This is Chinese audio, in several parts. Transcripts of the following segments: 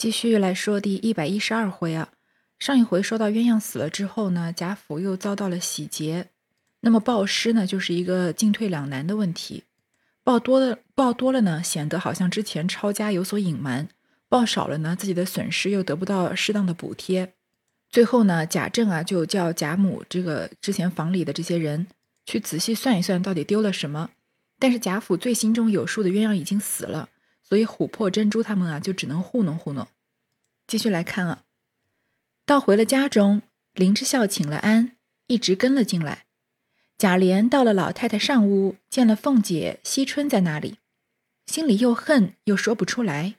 继续来说第一百一十二回啊，上一回说到鸳鸯死了之后呢，贾府又遭到了洗劫，那么报失呢，就是一个进退两难的问题。报多了，报多了呢，显得好像之前抄家有所隐瞒；报少了呢，自己的损失又得不到适当的补贴。最后呢，贾政啊就叫贾母这个之前房里的这些人去仔细算一算，到底丢了什么。但是贾府最心中有数的鸳鸯已经死了。所以琥珀、珍珠他们啊，就只能糊弄糊弄。继续来看啊，到回了家中，林之孝请了安，一直跟了进来。贾琏到了老太太上屋，见了凤姐、惜春在那里，心里又恨又说不出来，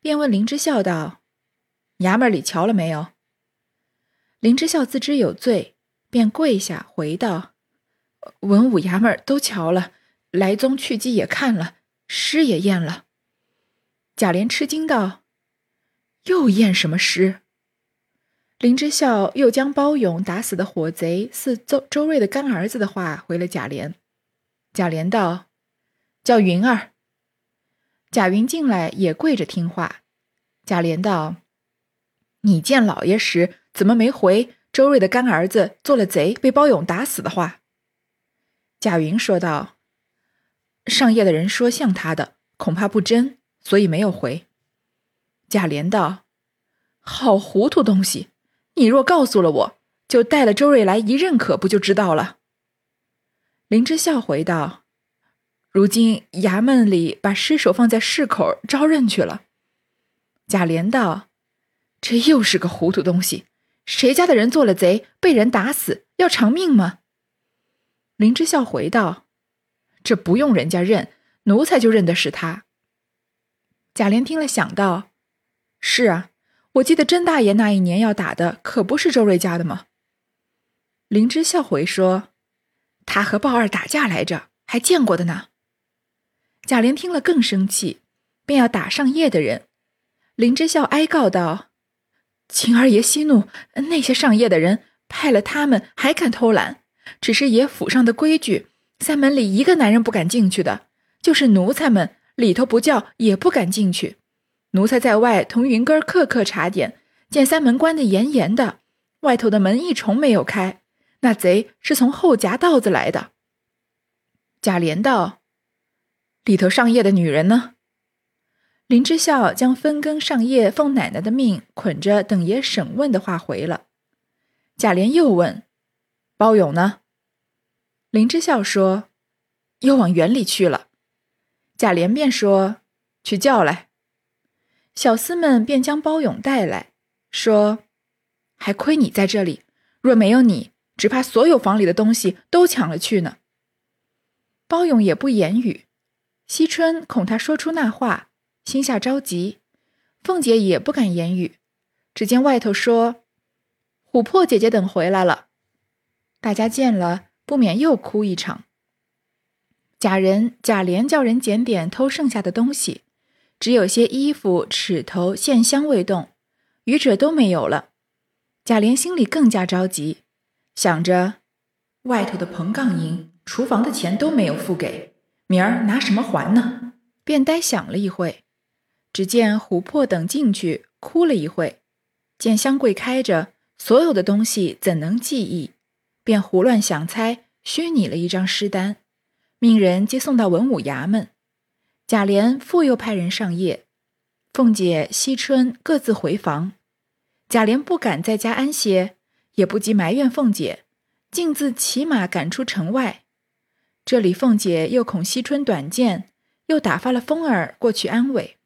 便问林之孝道：“衙门里瞧了没有？”林之孝自知有罪，便跪下回道：“文武衙门都瞧了，来宗去迹也看了，诗也验了。”贾琏吃惊道：“又验什么诗？”林之孝又将包勇打死的火贼是周周瑞的干儿子的话回了贾琏。贾琏道：“叫云儿。”贾云进来也跪着听话。贾琏道：“你见老爷时怎么没回周瑞的干儿子做了贼被包勇打死的话？”贾云说道：“上夜的人说像他的，恐怕不真。”所以没有回。贾琏道：“好糊涂东西！你若告诉了我，就带了周瑞来一认可，不就知道了？”林之孝回道：“如今衙门里把尸首放在市口招认去了。”贾琏道：“这又是个糊涂东西！谁家的人做了贼，被人打死，要偿命吗？”林之孝回道：“这不用人家认，奴才就认得是他。”贾琏听了，想到：“是啊，我记得甄大爷那一年要打的，可不是周瑞家的吗？”林之孝回说：“他和鲍二打架来着，还见过的呢。”贾琏听了更生气，便要打上夜的人。林之孝哀告道：“秦二爷息怒，那些上夜的人派了他们，还敢偷懒？只是爷府上的规矩，三门里一个男人不敢进去的，就是奴才们。”里头不叫也不敢进去，奴才在外同云根儿刻刻查点，见三门关得严严的，外头的门一重没有开，那贼是从后夹道子来的。贾琏道：“里头上夜的女人呢？”林之孝将分羹上夜奉奶奶的命捆着等爷审问的话回了。贾琏又问：“包勇呢？”林之孝说：“又往园里去了。”贾琏便说：“去叫来。”小厮们便将包勇带来，说：“还亏你在这里，若没有你，只怕所有房里的东西都抢了去呢。”包勇也不言语。惜春恐他说出那话，心下着急。凤姐也不敢言语。只见外头说：“琥珀姐姐等回来了。”大家见了，不免又哭一场。贾人贾琏叫人检点偷剩下的东西，只有些衣服、尺头、线香未动，余者都没有了。贾琏心里更加着急，想着外头的棚杠银、厨房的钱都没有付给，明儿拿什么还呢？便呆想了一会，只见琥珀等进去，哭了一会，见香柜开着，所有的东西怎能记忆？便胡乱想猜，虚拟了一张诗单。命人接送到文武衙门，贾琏复又派人上夜，凤姐、惜春各自回房。贾琏不敢在家安歇，也不及埋怨凤姐，径自骑马赶出城外。这里凤姐又恐惜春短见，又打发了风儿过去安慰。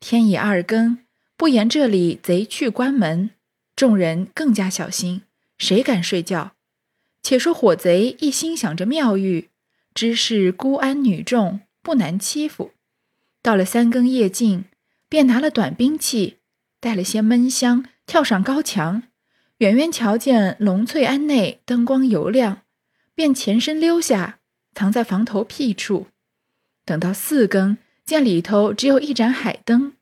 天已二更，不言这里贼去关门，众人更加小心，谁敢睡觉？且说火贼一心想着妙玉。知是孤安女众不难欺负，到了三更夜静，便拿了短兵器，带了些闷香，跳上高墙，远远瞧见龙翠庵内灯光油亮，便前身溜下，藏在房头僻处。等到四更，见里头只有一盏海灯，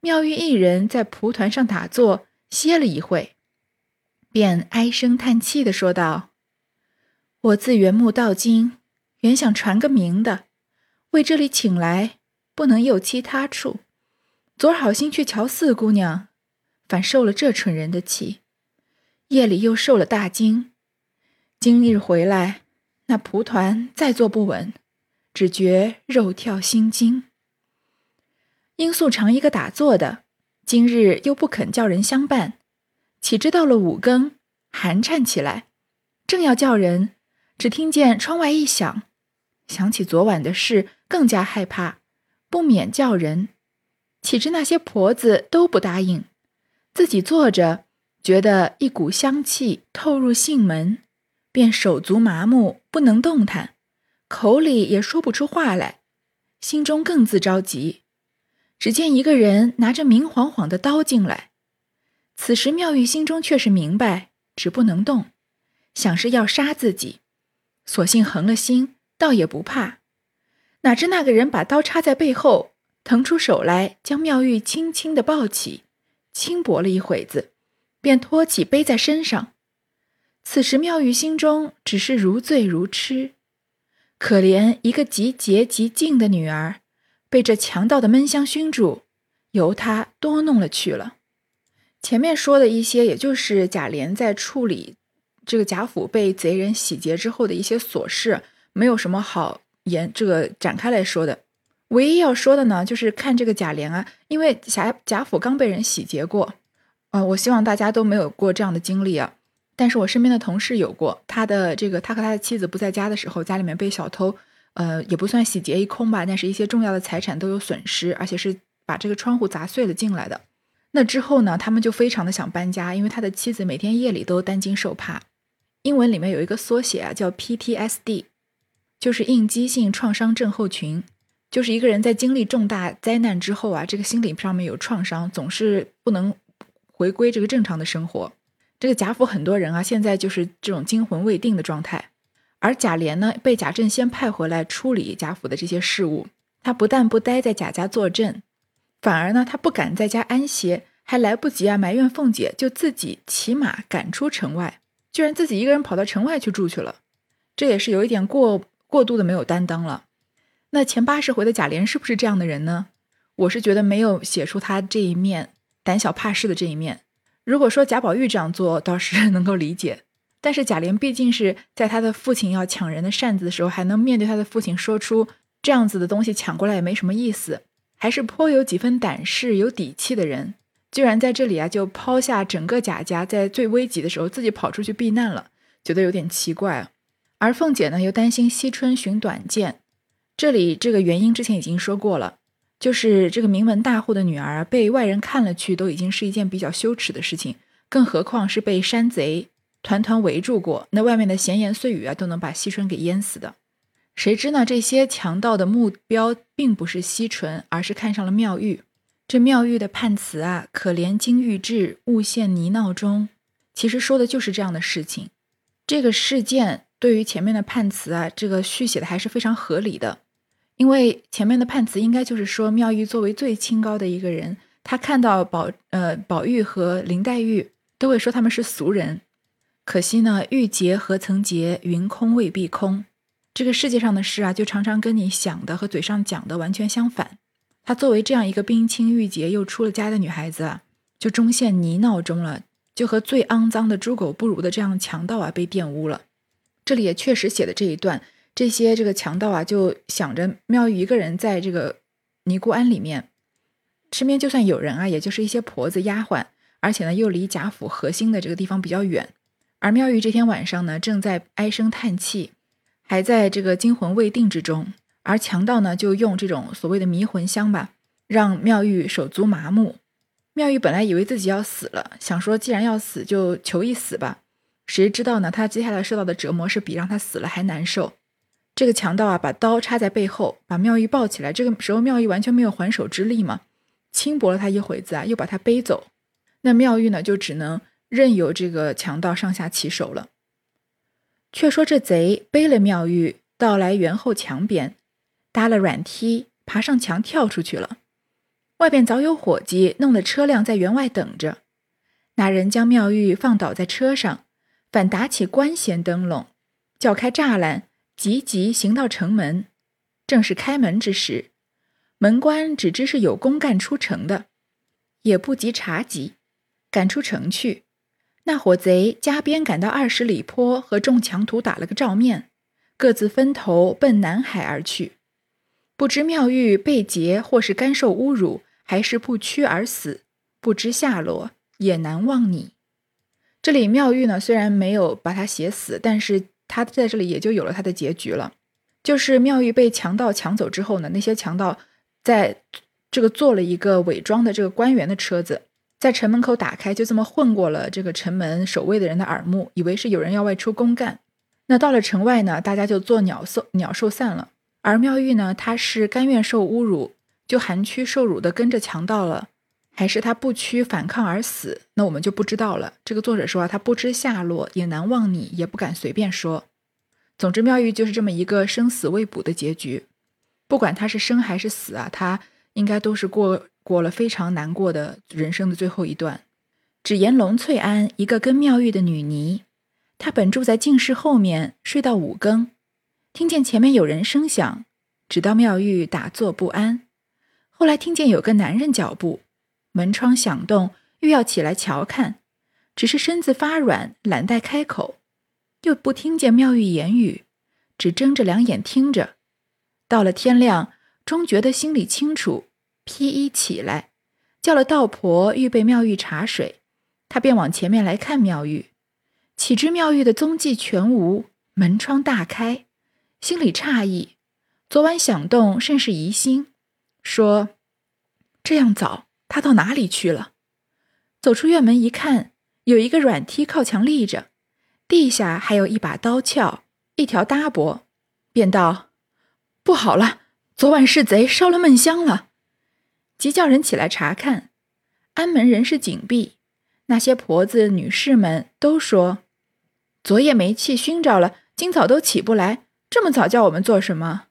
妙玉一人在蒲团上打坐，歇了一会，便唉声叹气的说道：“我自缘木到今。”原想传个名的，为这里请来，不能有其他处。昨儿好心去瞧四姑娘，反受了这蠢人的气，夜里又受了大惊。今日回来，那蒲团再坐不稳，只觉肉跳心惊。因素常一个打坐的，今日又不肯叫人相伴，岂知到了五更，寒颤起来，正要叫人，只听见窗外一响，想起昨晚的事，更加害怕，不免叫人。岂知那些婆子都不答应，自己坐着，觉得一股香气透入性门，便手足麻木，不能动弹，口里也说不出话来，心中更自着急。只见一个人拿着明晃晃的刀进来，此时妙玉心中却是明白，只不能动，想是要杀自己，索性横了心，倒也不怕。哪知那个人把刀插在背后。腾出手来，将妙玉轻轻的抱起，轻薄了一会子，便托起背在身上。此时妙玉心中只是如醉如痴，可怜一个极洁极静的女儿，被这强盗的闷香熏住，由他多弄了去了。前面说的一些，也就是贾琏在处理这个贾府被贼人洗劫之后的一些琐事，没有什么好言这个展开来说的。唯一要说的呢，就是看这个贾琏啊，因为贾贾府刚被人洗劫过，呃，我希望大家都没有过这样的经历啊。但是我身边的同事有过，他的这个他和他的妻子不在家的时候，家里面被小偷，呃，也不算洗劫一空吧，但是一些重要的财产都有损失，而且是把这个窗户砸碎了进来的。那之后呢，他们就非常的想搬家，因为他的妻子每天夜里都担惊受怕。英文里面有一个缩写啊，叫 PTSD，就是应激性创伤症候群。就是一个人在经历重大灾难之后啊，这个心理上面有创伤，总是不能回归这个正常的生活。这个贾府很多人啊，现在就是这种惊魂未定的状态。而贾琏呢，被贾政先派回来处理贾府的这些事务，他不但不待在贾家坐镇，反而呢，他不敢在家安歇，还来不及啊埋怨凤姐，就自己骑马赶出城外，居然自己一个人跑到城外去住去了。这也是有一点过过度的没有担当了。那前八十回的贾琏是不是这样的人呢？我是觉得没有写出他这一面胆小怕事的这一面。如果说贾宝玉这样做，倒是 能够理解。但是贾琏毕竟是在他的父亲要抢人的扇子的时候，还能面对他的父亲说出这样子的东西，抢过来也没什么意思，还是颇有几分胆识、有底气的人。居然在这里啊，就抛下整个贾家，在最危急的时候自己跑出去避难了，觉得有点奇怪。而凤姐呢，又担心惜春寻短见。这里这个原因之前已经说过了，就是这个名门大户的女儿被外人看了去，都已经是一件比较羞耻的事情，更何况是被山贼团团围住过，那外面的闲言碎语啊，都能把惜春给淹死的。谁知呢？这些强盗的目标并不是惜春，而是看上了妙玉。这妙玉的判词啊，“可怜金玉质，误陷泥淖中”，其实说的就是这样的事情。这个事件对于前面的判词啊，这个续写的还是非常合理的。因为前面的判词应该就是说，妙玉作为最清高的一个人，她看到宝呃宝玉和林黛玉都会说他们是俗人。可惜呢，玉洁何曾洁，云空未必空。这个世界上的事啊，就常常跟你想的和嘴上讲的完全相反。她作为这样一个冰清玉洁又出了家的女孩子，就终陷泥淖中了，就和最肮脏的猪狗不如的这样强盗啊被玷污了。这里也确实写的这一段。这些这个强盗啊，就想着妙玉一个人在这个尼姑庵里面，身边就算有人啊，也就是一些婆子丫鬟，而且呢又离贾府核心的这个地方比较远。而妙玉这天晚上呢，正在唉声叹气，还在这个惊魂未定之中。而强盗呢，就用这种所谓的迷魂香吧，让妙玉手足麻木。妙玉本来以为自己要死了，想说既然要死，就求一死吧。谁知道呢？他接下来受到的折磨是比让他死了还难受。这个强盗啊，把刀插在背后，把妙玉抱起来。这个时候，妙玉完全没有还手之力嘛，轻薄了他一会子啊，又把他背走。那妙玉呢，就只能任由这个强盗上下其手了。却说这贼背了妙玉，到来园后墙边，搭了软梯，爬上墙跳出去了。外边早有伙计弄了车辆在园外等着。那人将妙玉放倒在车上，反打起官衔灯笼，叫开栅栏。急急行到城门，正是开门之时，门官只知是有公干出城的，也不及查缉，赶出城去。那伙贼加鞭赶到二十里坡，和众强徒打了个照面，各自分头奔南海而去。不知妙玉被劫，或是甘受侮辱，还是不屈而死，不知下落，也难忘你。这里妙玉呢，虽然没有把他写死，但是他在这里也就有了他的结局了。就是妙玉被强盗抢走之后呢，那些强盗。在这个做了一个伪装的这个官员的车子，在城门口打开，就这么混过了这个城门守卫的人的耳目，以为是有人要外出公干。那到了城外呢，大家就做鸟兽鸟兽散了。而妙玉呢，他是甘愿受侮辱，就含屈受辱的跟着强盗了，还是他不屈反抗而死？那我们就不知道了。这个作者说啊，他不知下落，也难忘你，也不敢随便说。总之，妙玉就是这么一个生死未卜的结局。不管他是生还是死啊，他应该都是过过了非常难过的人生的最后一段。只言龙翠庵一个跟妙玉的女尼，她本住在净室后面，睡到五更，听见前面有人声响，直到妙玉打坐不安。后来听见有个男人脚步，门窗响动，欲要起来瞧看，只是身子发软，懒带开口，又不听见妙玉言语，只睁着两眼听着。到了天亮，终觉得心里清楚，披衣起来，叫了道婆预备妙玉茶水。他便往前面来看妙玉，岂知妙玉的踪迹全无，门窗大开，心里诧异。昨晚响动，甚是疑心，说：“这样早，他到哪里去了？”走出院门一看，有一个软梯靠墙立着，地下还有一把刀鞘，一条搭膊，便道。不好了！昨晚是贼烧了闷香了，即叫人起来查看。安门人是紧闭，那些婆子女士们都说，昨夜煤气熏着了，今早都起不来。这么早叫我们做什么？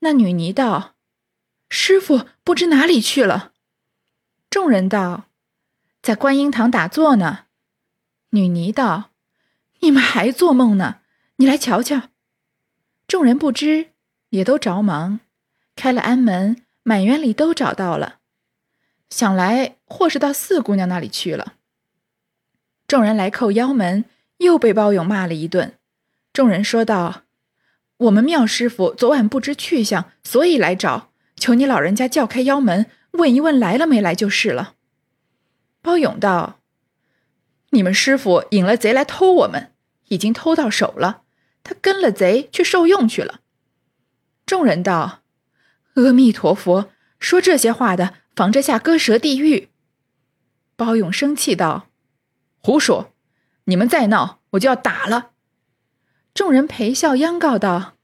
那女尼道：“师傅不知哪里去了。”众人道：“在观音堂打坐呢。”女尼道：“你们还做梦呢？你来瞧瞧。”众人不知。也都着忙，开了安门，满园里都找到了。想来或是到四姑娘那里去了。众人来叩腰门，又被包勇骂了一顿。众人说道：“我们妙师傅昨晚不知去向，所以来找，求你老人家叫开腰门，问一问来了没来就是了。”包勇道：“你们师傅引了贼来偷我们，已经偷到手了，他跟了贼去受用去了。”众人道：“阿弥陀佛，说这些话的，防着下割舌地狱。”包勇生气道：“胡说！你们再闹，我就要打了。”众人陪笑央告道：“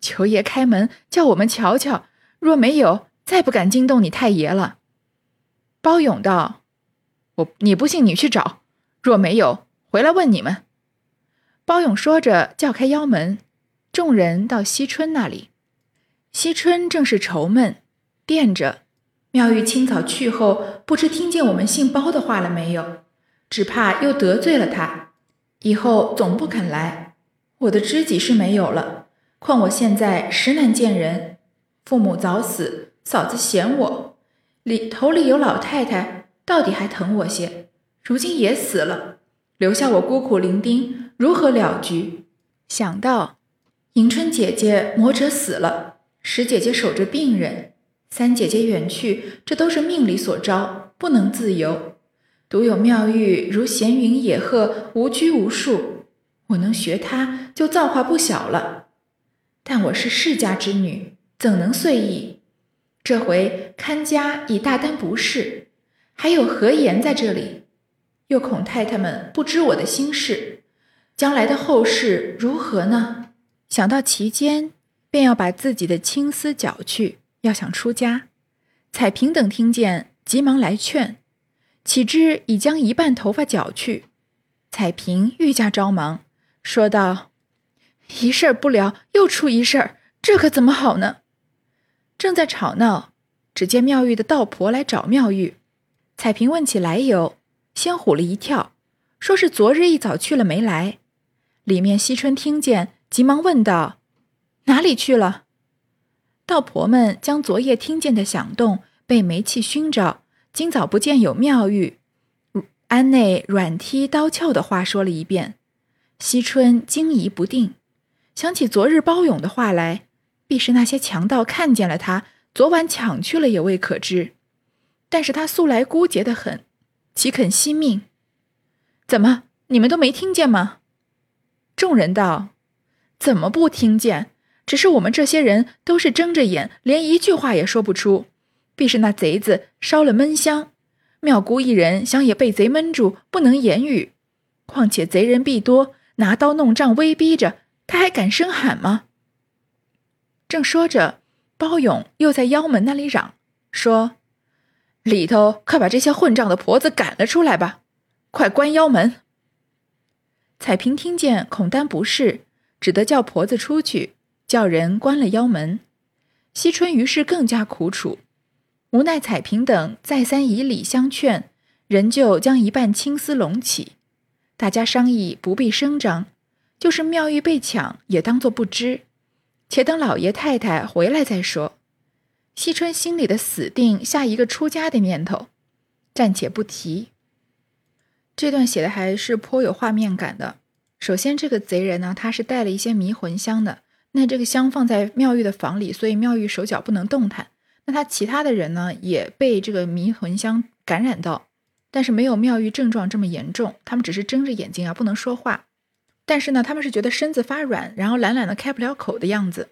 求爷开门，叫我们瞧瞧。若没有，再不敢惊动你太爷了。”包勇道：“我你不信，你去找。若没有，回来问你们。”包勇说着，叫开腰门。众人到惜春那里，惜春正是愁闷，惦着妙玉清早去后，不知听见我们姓包的话了没有？只怕又得罪了他，以后总不肯来。我的知己是没有了，况我现在实难见人，父母早死，嫂子嫌我，里头里有老太太，到底还疼我些。如今也死了，留下我孤苦伶仃，如何了局？想到。迎春姐姐魔者死了，十姐姐守着病人，三姐姐远去，这都是命里所招，不能自由。独有妙玉如闲云野鹤，无拘无束。我能学她，就造化不小了。但我是世家之女，怎能遂意？这回看家已大担不是，还有何言在这里？又恐太太们不知我的心事，将来的后事如何呢？想到其间，便要把自己的青丝绞去，要想出家。彩萍等听见，急忙来劝，岂知已将一半头发绞去。彩萍愈加着忙，说道：“一事儿不了，又出一事儿，这可怎么好呢？”正在吵闹，只见妙玉的道婆来找妙玉。彩萍问起来由，先唬了一跳，说是昨日一早去了没来。里面惜春听见。急忙问道：“哪里去了？”道婆们将昨夜听见的响动被煤气熏着，今早不见有妙玉，庵内软踢刀鞘的话说了一遍。惜春惊疑不定，想起昨日包勇的话来，必是那些强盗看见了他，昨晚抢去了也未可知。但是他素来孤洁的很，岂肯惜命？怎么，你们都没听见吗？众人道：“怎么不听见？只是我们这些人都是睁着眼，连一句话也说不出。必是那贼子烧了闷香，妙姑一人想也被贼闷住，不能言语。况且贼人必多。”拿刀弄杖威逼着，他还敢声喊吗？正说着，包勇又在腰门那里嚷说：“里头快把这些混账的婆子赶了出来吧！快关腰门！”彩萍听见，恐担不是，只得叫婆子出去，叫人关了腰门。惜春于是更加苦楚，无奈彩萍等再三以礼相劝，仍旧将一半青丝拢起。大家商议不必声张，就是妙玉被抢也当作不知，且等老爷太太回来再说。惜春心里的死定下一个出家的念头，暂且不提。这段写的还是颇有画面感的。首先，这个贼人呢，他是带了一些迷魂香的，那这个香放在妙玉的房里，所以妙玉手脚不能动弹。那他其他的人呢，也被这个迷魂香感染到。但是没有妙玉症状这么严重，他们只是睁着眼睛啊，不能说话。但是呢，他们是觉得身子发软，然后懒懒的开不了口的样子。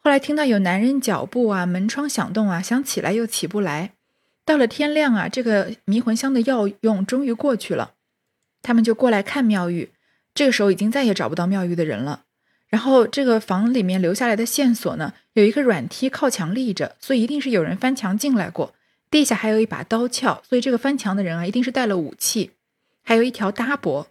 后来听到有男人脚步啊，门窗响动啊，想起来又起不来。到了天亮啊，这个迷魂香的药用终于过去了，他们就过来看妙玉。这个时候已经再也找不到妙玉的人了。然后这个房里面留下来的线索呢，有一个软梯靠墙立着，所以一定是有人翻墙进来过。地下还有一把刀鞘，所以这个翻墙的人啊，一定是带了武器。还有一条搭脖，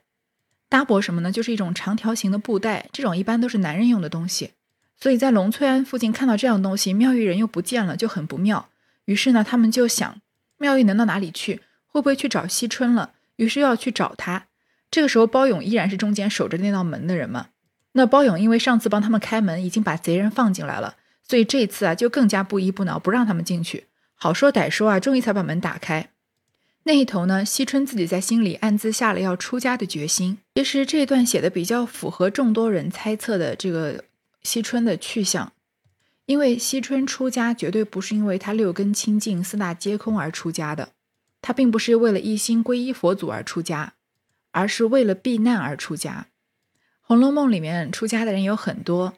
搭帛什么呢？就是一种长条形的布袋，这种一般都是男人用的东西。所以在龙翠庵附近看到这样东西，妙玉人又不见了，就很不妙。于是呢，他们就想，妙玉能到哪里去？会不会去找惜春了？于是要去找他。这个时候，包勇依然是中间守着那道门的人嘛。那包勇因为上次帮他们开门，已经把贼人放进来了，所以这次啊，就更加不依不挠，不让他们进去。好说歹说啊，终于才把门打开。那一头呢，惜春自己在心里暗自下了要出家的决心。其实这段写的比较符合众多人猜测的这个惜春的去向，因为惜春出家绝对不是因为他六根清净、四大皆空而出家的，他并不是为了一心皈依佛祖而出家，而是为了避难而出家。《红楼梦》里面出家的人有很多，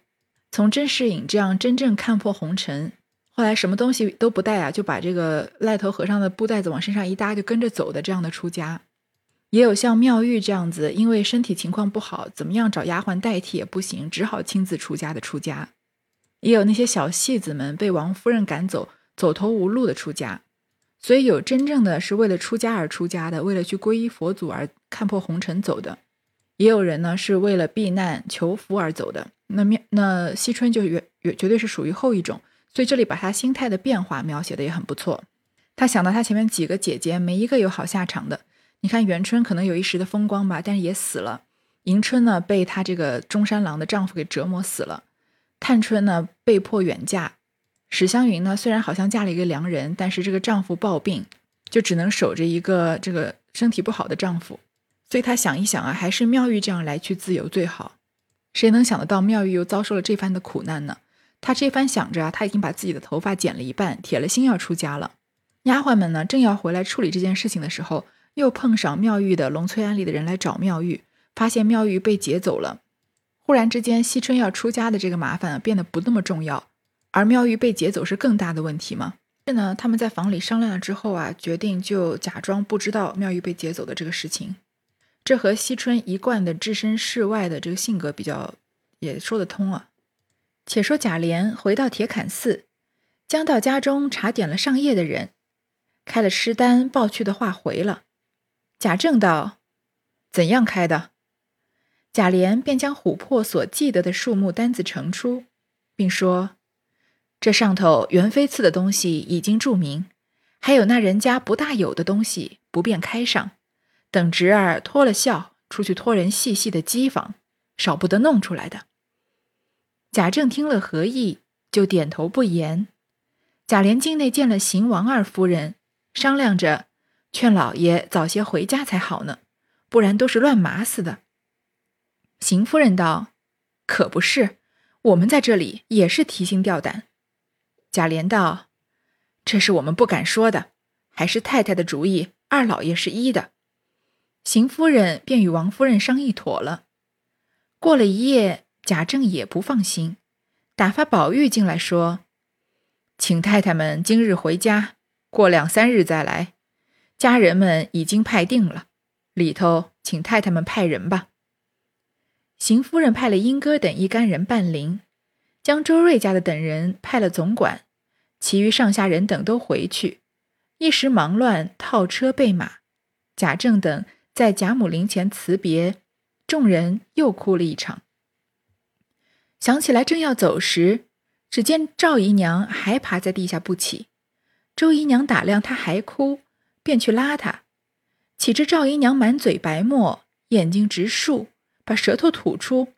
从甄士隐这样真正看破红尘。后来什么东西都不带啊，就把这个赖头和尚的布袋子往身上一搭，就跟着走的这样的出家，也有像妙玉这样子，因为身体情况不好，怎么样找丫鬟代替也不行，只好亲自出家的出家，也有那些小戏子们被王夫人赶走，走投无路的出家，所以有真正的是为了出家而出家的，为了去皈依佛祖而看破红尘走的，也有人呢是为了避难求福而走的。那面那惜春就绝绝对是属于后一种。所以这里把他心态的变化描写的也很不错。他想到他前面几个姐姐没一个有好下场的。你看元春可能有一时的风光吧，但是也死了。迎春呢被她这个中山狼的丈夫给折磨死了。探春呢被迫远嫁。史湘云呢虽然好像嫁了一个良人，但是这个丈夫暴病，就只能守着一个这个身体不好的丈夫。所以她想一想啊，还是妙玉这样来去自由最好。谁能想得到妙玉又遭受了这番的苦难呢？他这番想着啊，他已经把自己的头发剪了一半，铁了心要出家了。丫鬟们呢，正要回来处理这件事情的时候，又碰上妙玉的龙翠庵里的人来找妙玉，发现妙玉被劫走了。忽然之间，惜春要出家的这个麻烦变得不那么重要，而妙玉被劫走是更大的问题吗？这呢，他们在房里商量了之后啊，决定就假装不知道妙玉被劫走的这个事情。这和惜春一贯的置身事外的这个性格比较，也说得通啊。且说贾琏回到铁槛寺，将到家中查点了上夜的人，开了诗单报去的话回了。贾政道：“怎样开的？”贾琏便将琥珀所记得的数目单子呈出，并说：“这上头原非赐的东西已经注明，还有那人家不大有的东西不便开上，等侄儿脱了孝出去托人细细的讥讽，少不得弄出来的。”贾政听了何意，就点头不言。贾琏境内见了邢王二夫人，商量着劝老爷早些回家才好呢，不然都是乱麻死的。邢夫人道：“可不是，我们在这里也是提心吊胆。”贾琏道：“这是我们不敢说的，还是太太的主意，二老爷是一的。”邢夫人便与王夫人商议妥了。过了一夜，贾政也不放心，打发宝玉进来说：“请太太们今日回家，过两三日再来。家人们已经派定了，里头请太太们派人吧。”邢夫人派了英哥等一干人伴灵，将周瑞家的等人派了总管，其余上下人等都回去，一时忙乱，套车备马。贾政等在贾母灵前辞别，众人又哭了一场。想起来正要走时，只见赵姨娘还趴在地下不起。周姨娘打量她还哭，便去拉她，岂知赵姨娘满嘴白沫，眼睛直竖。把舌头吐出，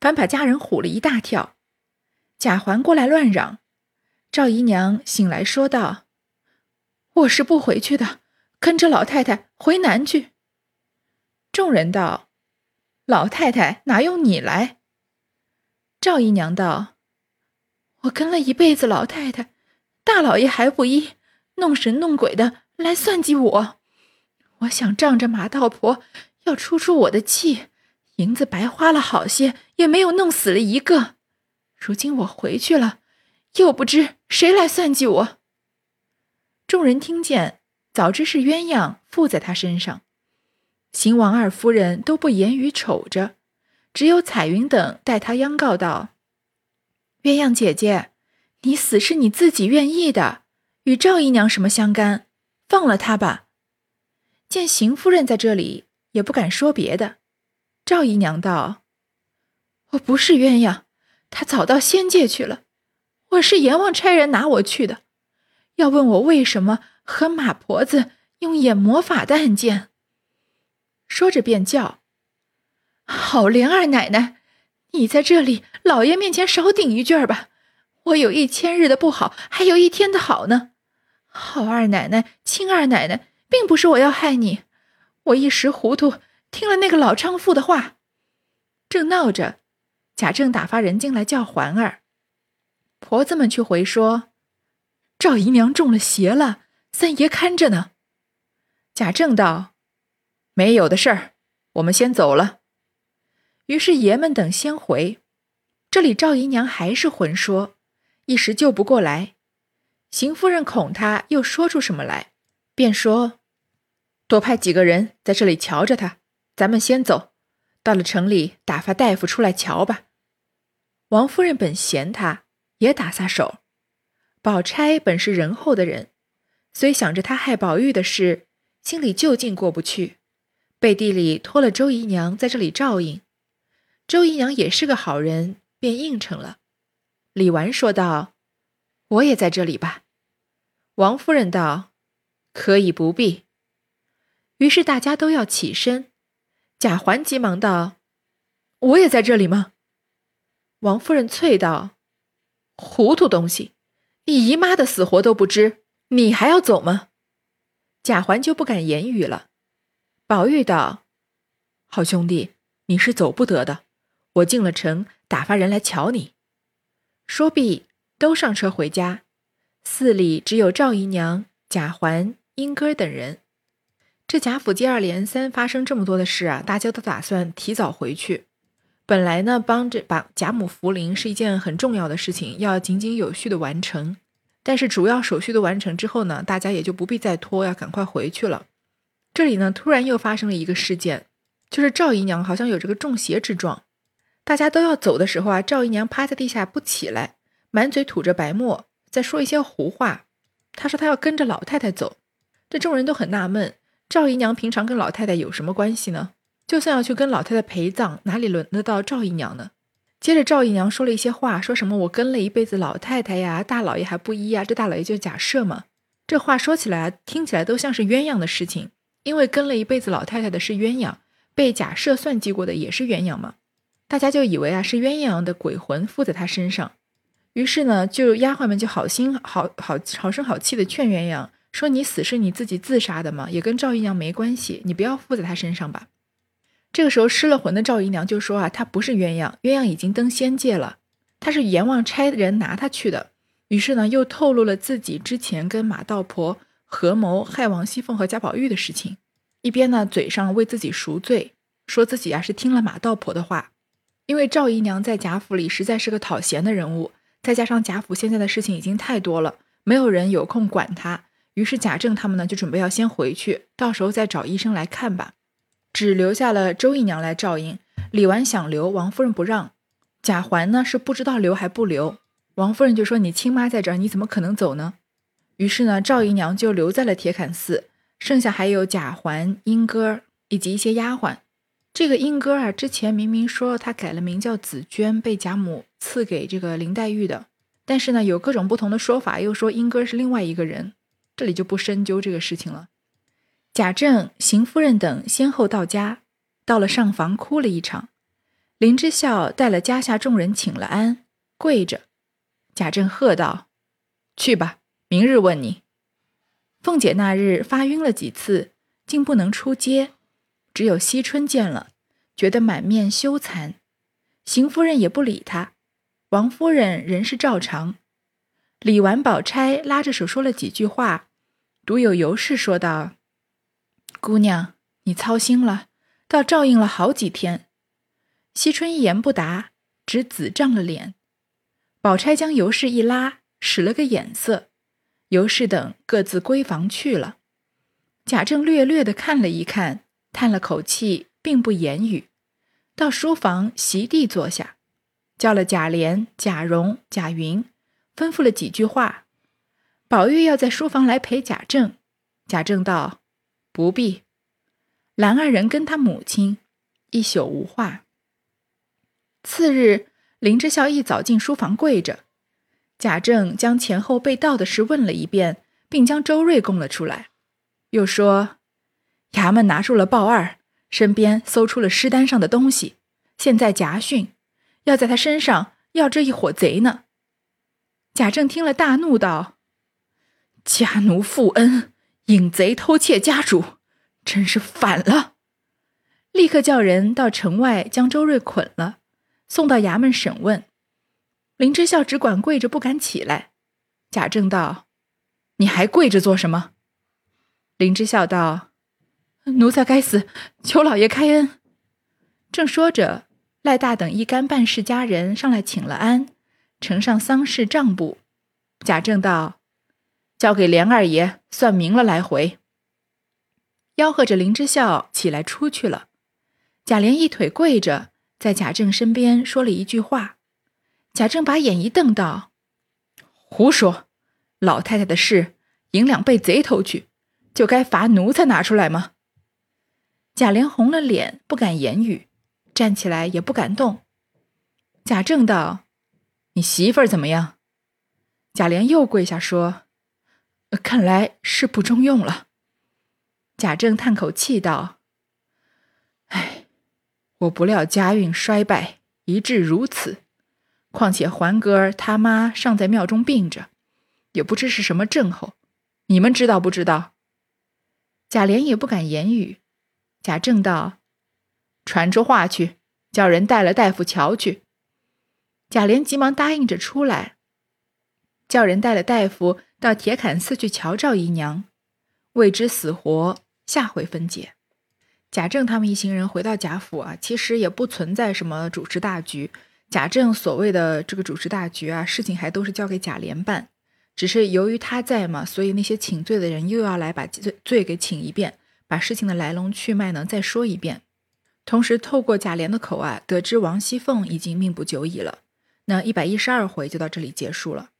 反把家人唬了一大跳。贾环过来乱嚷，赵姨娘醒来说道：“我是不回去的，跟着老太太回南去。”众人道：“老太太哪用你来？”赵姨娘道：“我跟了一辈子老太太，大老爷还不依，弄神弄鬼的来算计我。我想仗着马道婆要出出我的气。”银子白花了好些，也没有弄死了一个。如今我回去了，又不知谁来算计我。众人听见，早知是鸳鸯附在他身上。邢王二夫人都不言语，瞅着，只有彩云等带他央告道：“鸳鸯姐姐，你死是你自己愿意的，与赵姨娘什么相干？放了她吧。”见邢夫人在这里，也不敢说别的。赵姨娘道：“我不是鸳鸯，她早到仙界去了。我是阎王差人拿我去的。要问我为什么和马婆子用演魔法的案件。”说着便叫：“好莲二奶奶，你在这里老爷面前少顶一句儿吧。我有一千日的不好，还有一天的好呢。好二奶奶，亲二奶奶，并不是我要害你，我一时糊涂。”听了那个老娼妇的话，正闹着，贾政打发人进来叫环儿。婆子们去回说，赵姨娘中了邪了，三爷看着呢。贾政道：“没有的事儿，我们先走了。”于是爷们等先回。这里赵姨娘还是魂说，一时救不过来。邢夫人恐他又说出什么来，便说：“多派几个人在这里瞧着他。”咱们先走，到了城里打发大夫出来瞧吧。王夫人本嫌他，也打撒手。宝钗本是仁厚的人，虽想着他害宝玉的事，心里就近过不去，背地里托了周姨娘在这里照应。周姨娘也是个好人，便应承了。李纨说道：“我也在这里吧。”王夫人道：“可以不必。”于是大家都要起身。贾环急忙道：“我也在这里吗？”王夫人啐道：“糊涂东西，你姨妈的死活都不知，你还要走吗？”贾环就不敢言语了。宝玉道：“好兄弟，你是走不得的，我进了城，打发人来瞧你。”说毕，都上车回家。寺里只有赵姨娘、贾环、英哥等人。这贾府接二连三发生这么多的事啊，大家都打算提早回去。本来呢，帮着把贾母扶灵是一件很重要的事情，要井井有序的完成。但是主要手续都完成之后呢，大家也就不必再拖，要赶快回去了。这里呢，突然又发生了一个事件，就是赵姨娘好像有这个中邪之状。大家都要走的时候啊，赵姨娘趴在地下不起来，满嘴吐着白沫，在说一些胡话。她说她要跟着老太太走，这众人都很纳闷。赵姨娘平常跟老太太有什么关系呢？就算要去跟老太太陪葬，哪里轮得到赵姨娘呢？接着赵姨娘说了一些话，说什么我跟了一辈子老太太呀，大老爷还不依呀，这大老爷就是假设嘛。这话说起来听起来都像是鸳鸯的事情，因为跟了一辈子老太太的是鸳鸯，被假设算计过的也是鸳鸯嘛。大家就以为啊是鸳鸯的鬼魂附在他身上，于是呢，就丫鬟们就好心好好好声好气的劝鸳鸯说：“你死是你自己自杀的嘛，也跟赵姨娘没关系，你不要附在她身上吧。”这个时候失了魂的赵姨娘就说：“啊，她不是鸳鸯，鸳鸯已经登仙界了，她是阎王差人拿她去的。”于是呢，又透露了自己之前跟马道婆合谋害王熙凤和贾宝玉的事情，一边呢嘴上为自己赎罪，说自己啊是听了马道婆的话，因为赵姨娘在贾府里实在是个讨嫌的人物。再加上贾府现在的事情已经太多了，没有人有空管她。于是贾政他们呢就准备要先回去，到时候再找医生来看吧。只留下了周姨娘来照应。李纨想留，王夫人不让。贾环呢是不知道留还不留。王夫人就说：“你亲妈在这儿，你怎么可能走呢？”于是呢，赵姨娘就留在了铁槛寺，剩下还有贾环、莺歌以及一些丫鬟。这个莺歌啊，之前明明说她改了名叫紫娟，被贾母赐给这个林黛玉的。但是呢，有各种不同的说法，又说莺歌是另外一个人，这里就不深究这个事情了。贾政、邢夫人等先后到家，到了上房哭了一场。林之孝带了家下众人请了安，跪着。贾政喝道：“去吧，明日问你。”凤姐那日发晕了几次，竟不能出街。只有惜春见了，觉得满面羞惭。邢夫人也不理她，王夫人仍是照常。李纨、宝钗拉着手说了几句话，独有尤氏说道：“姑娘，你操心了，倒照应了好几天。”惜春一言不答，只紫涨了脸。宝钗将尤氏一拉，使了个眼色，尤氏等各自闺房去了。贾政略略的看了一看。叹了口气，并不言语，到书房席地坐下，叫了贾琏、贾蓉、贾云，吩咐了几句话。宝玉要在书房来陪贾政，贾政道：“不必。”兰二人跟他母亲一宿无话。次日，林之孝一早进书房跪着，贾政将前后被盗的事问了一遍，并将周瑞供了出来，又说。衙门拿住了鲍二，身边搜出了尸单上的东西，现在夹讯，要在他身上要这一伙贼呢。贾政听了大怒，道：“家奴负恩，引贼偷窃家主，真是反了！”立刻叫人到城外将周瑞捆了，送到衙门审问。林之孝只管跪着不敢起来。贾政道：“你还跪着做什么？”林之孝道。奴才该死，求老爷开恩。正说着，赖大等一干办事家人上来请了安，呈上丧事账簿。贾政道：“交给连二爷算明了来回。”吆喝着林之孝起来出去了。贾琏一腿跪着，在贾政身边说了一句话。贾政把眼一瞪道：“胡说！老太太的事，银两被贼偷去，就该罚奴才拿出来吗？”贾琏红了脸，不敢言语，站起来也不敢动。贾政道：“你媳妇儿怎么样？”贾琏又跪下说：“看来是不中用了。”贾政叹口气道：“哎，我不料家运衰败，一至如此。况且环哥儿他妈尚在庙中病着，也不知是什么症候。你们知道不知道？”贾琏也不敢言语。贾政道：“传出话去，叫人带了大夫瞧去。”贾琏急忙答应着出来，叫人带了大夫到铁槛寺去瞧赵姨娘。未知死活，下回分解。贾政他们一行人回到贾府啊，其实也不存在什么主持大局。贾政所谓的这个主持大局啊，事情还都是交给贾琏办，只是由于他在嘛，所以那些请罪的人又要来把罪罪给请一遍。把事情的来龙去脉呢再说一遍，同时透过贾琏的口啊，得知王熙凤已经命不久矣了。那一百一十二回就到这里结束了。